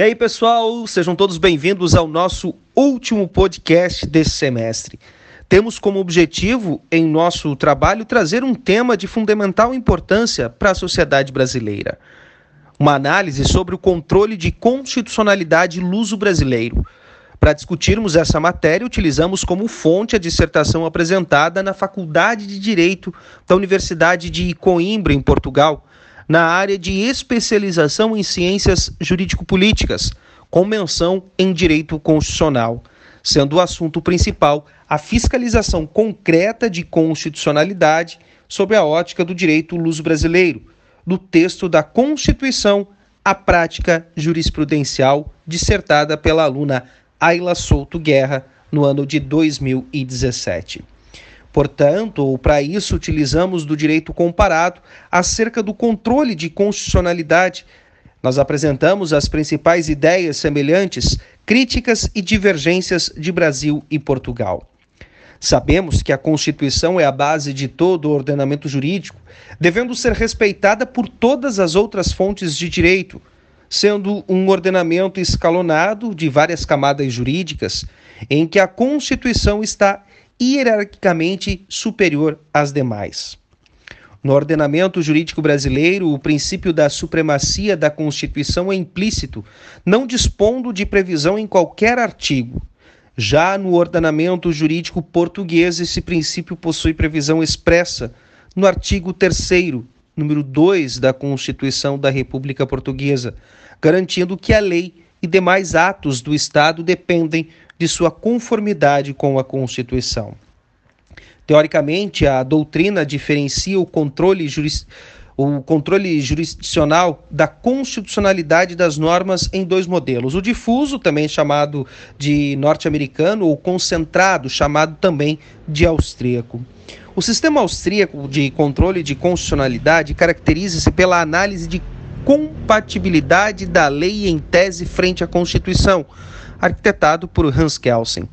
E aí, pessoal, sejam todos bem-vindos ao nosso último podcast desse semestre. Temos como objetivo, em nosso trabalho, trazer um tema de fundamental importância para a sociedade brasileira. Uma análise sobre o controle de constitucionalidade luso-brasileiro. Para discutirmos essa matéria, utilizamos como fonte a dissertação apresentada na Faculdade de Direito da Universidade de Coimbra, em Portugal, na área de especialização em ciências jurídico-políticas, com menção em direito constitucional, sendo o assunto principal a fiscalização concreta de constitucionalidade sob a ótica do direito luso-brasileiro, do texto da Constituição à prática jurisprudencial, dissertada pela aluna Ayla Souto Guerra no ano de 2017. Portanto, para isso utilizamos do direito comparado acerca do controle de constitucionalidade. Nós apresentamos as principais ideias semelhantes, críticas e divergências de Brasil e Portugal. Sabemos que a Constituição é a base de todo o ordenamento jurídico, devendo ser respeitada por todas as outras fontes de direito, sendo um ordenamento escalonado de várias camadas jurídicas, em que a Constituição está hierarquicamente superior às demais. No ordenamento jurídico brasileiro, o princípio da supremacia da Constituição é implícito, não dispondo de previsão em qualquer artigo. Já no ordenamento jurídico português, esse princípio possui previsão expressa no artigo 3, número 2 da Constituição da República Portuguesa, garantindo que a lei e demais atos do Estado dependem de sua conformidade com a Constituição. Teoricamente, a doutrina diferencia o controle, juris, o controle jurisdicional da constitucionalidade das normas em dois modelos: o difuso, também chamado de norte-americano, ou concentrado, chamado também de austríaco. O sistema austríaco de controle de constitucionalidade caracteriza-se pela análise de compatibilidade da lei em tese frente à Constituição, arquitetado por Hans Kelsen.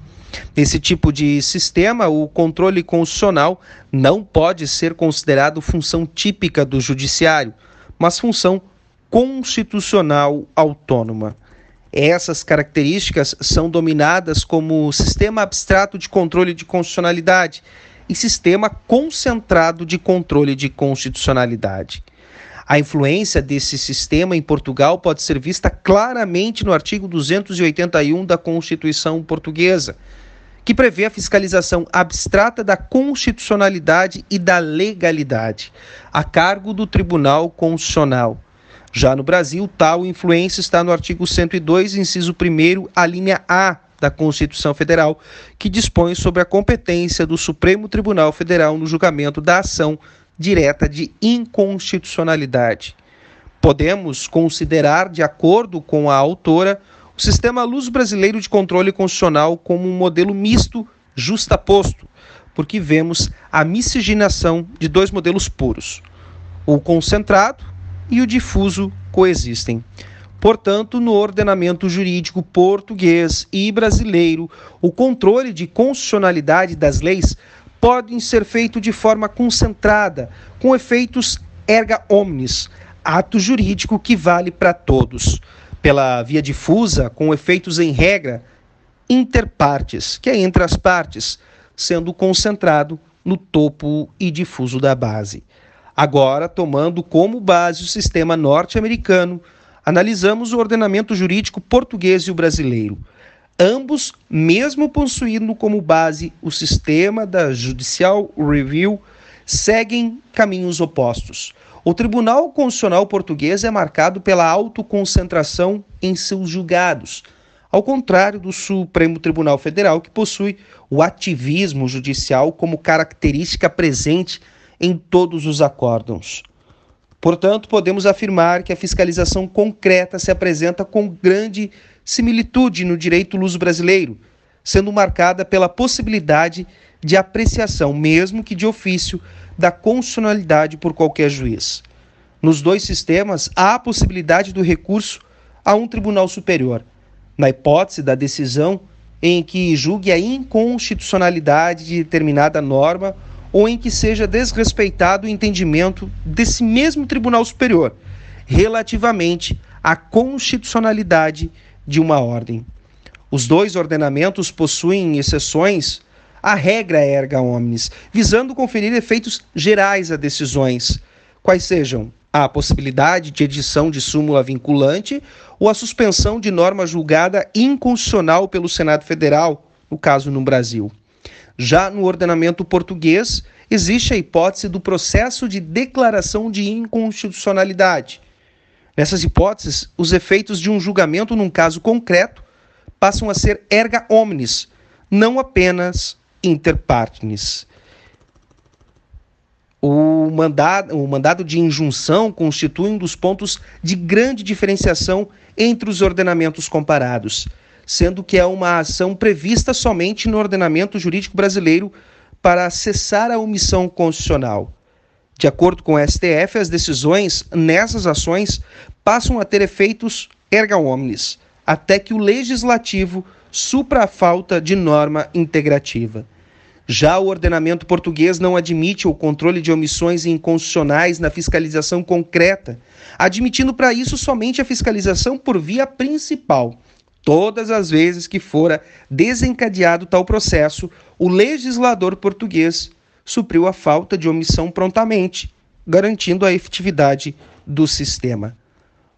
Nesse tipo de sistema, o controle constitucional não pode ser considerado função típica do judiciário, mas função constitucional autônoma. Essas características são dominadas como sistema abstrato de controle de constitucionalidade e sistema concentrado de controle de constitucionalidade. A influência desse sistema em Portugal pode ser vista claramente no artigo 281 da Constituição Portuguesa, que prevê a fiscalização abstrata da constitucionalidade e da legalidade, a cargo do Tribunal Constitucional. Já no Brasil, tal influência está no artigo 102, inciso 1, a linha A da Constituição Federal, que dispõe sobre a competência do Supremo Tribunal Federal no julgamento da ação direta de inconstitucionalidade. Podemos considerar, de acordo com a autora, o sistema luso brasileiro de controle constitucional como um modelo misto justaposto, porque vemos a miscigenação de dois modelos puros. O concentrado e o difuso coexistem. Portanto, no ordenamento jurídico português e brasileiro, o controle de constitucionalidade das leis podem ser feito de forma concentrada, com efeitos erga omnes, ato jurídico que vale para todos. Pela via difusa, com efeitos em regra interpartes, que é entre as partes, sendo concentrado no topo e difuso da base. Agora, tomando como base o sistema norte-americano, analisamos o ordenamento jurídico português e o brasileiro. Ambos, mesmo possuindo como base o sistema da Judicial Review, seguem caminhos opostos. O Tribunal Constitucional Português é marcado pela autoconcentração em seus julgados, ao contrário do Supremo Tribunal Federal, que possui o ativismo judicial como característica presente em todos os acórdãos. Portanto, podemos afirmar que a fiscalização concreta se apresenta com grande similitude no direito luso brasileiro, sendo marcada pela possibilidade de apreciação, mesmo que de ofício, da constitucionalidade por qualquer juiz. Nos dois sistemas, há a possibilidade do recurso a um tribunal superior, na hipótese da decisão em que julgue a inconstitucionalidade de determinada norma ou em que seja desrespeitado o entendimento desse mesmo Tribunal Superior relativamente a constitucionalidade de uma ordem. Os dois ordenamentos possuem exceções à regra erga omnes, visando conferir efeitos gerais a decisões, quais sejam a possibilidade de edição de súmula vinculante ou a suspensão de norma julgada inconstitucional pelo Senado Federal, no caso no Brasil. Já no ordenamento português, existe a hipótese do processo de declaração de inconstitucionalidade. Nessas hipóteses, os efeitos de um julgamento num caso concreto passam a ser erga omnes, não apenas inter partes. O mandado, o mandado de injunção constitui um dos pontos de grande diferenciação entre os ordenamentos comparados, sendo que é uma ação prevista somente no ordenamento jurídico brasileiro para cessar a omissão constitucional. De acordo com o STF, as decisões nessas ações passam a ter efeitos erga omnes, até que o legislativo supra a falta de norma integrativa. Já o ordenamento português não admite o controle de omissões inconstitucionais na fiscalização concreta, admitindo para isso somente a fiscalização por via principal. Todas as vezes que fora desencadeado tal processo, o legislador português supriu a falta de omissão prontamente, garantindo a efetividade do sistema.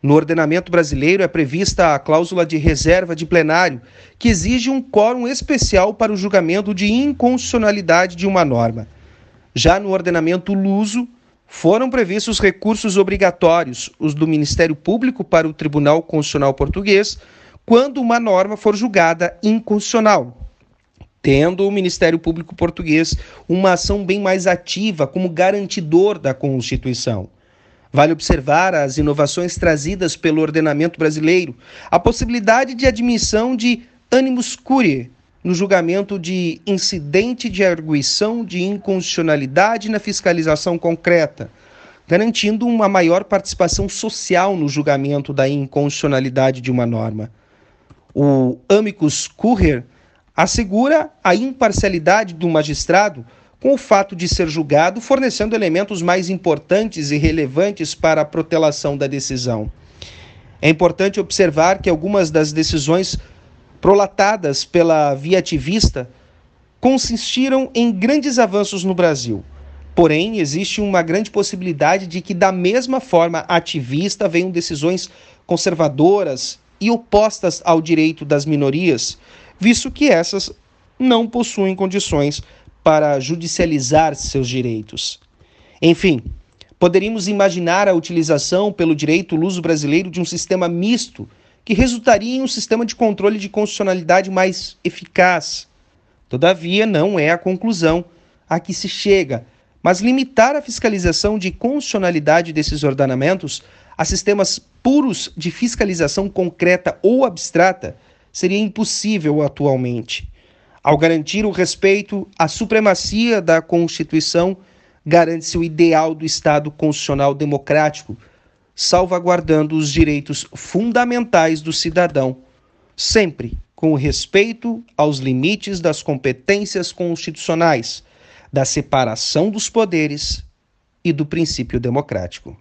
No ordenamento brasileiro é prevista a cláusula de reserva de plenário, que exige um quórum especial para o julgamento de inconstitucionalidade de uma norma. Já no ordenamento luso, foram previstos recursos obrigatórios, os do Ministério Público para o Tribunal Constitucional Português, quando uma norma for julgada inconstitucional, tendo o Ministério Público Português uma ação bem mais ativa como garantidor da Constituição. Vale observar as inovações trazidas pelo ordenamento brasileiro, a possibilidade de admissão de animus curiae no julgamento de incidente de arguição de inconstitucionalidade na fiscalização concreta, garantindo uma maior participação social no julgamento da inconstitucionalidade de uma norma. O amicus curiae assegura a imparcialidade do magistrado com o fato de ser julgado, fornecendo elementos mais importantes e relevantes para a protelação da decisão. É importante observar que algumas das decisões prolatadas pela via ativista consistiram em grandes avanços no Brasil. Porém, existe uma grande possibilidade de que, da mesma forma ativista, venham decisões conservadoras e opostas ao direito das minorias, visto que essas não possuem condições para judicializar seus direitos. Enfim, poderíamos imaginar a utilização pelo direito luso brasileiro de um sistema misto que resultaria em um sistema de controle de constitucionalidade mais eficaz. Todavia, não é a conclusão a que se chega, mas limitar a fiscalização de constitucionalidade desses ordenamentos a sistemas puros de fiscalização concreta ou abstrata seria impossível atualmente. Ao garantir o respeito à supremacia da Constituição, garante-se o ideal do Estado constitucional democrático, salvaguardando os direitos fundamentais do cidadão, sempre com respeito aos limites das competências constitucionais, da separação dos poderes e do princípio democrático.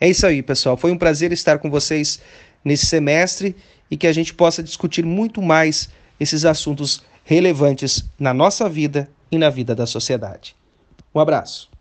É isso aí, pessoal. Foi um prazer estar com vocês nesse semestre e que a gente possa discutir muito mais esses assuntos relevantes na nossa vida e na vida da sociedade. Um abraço.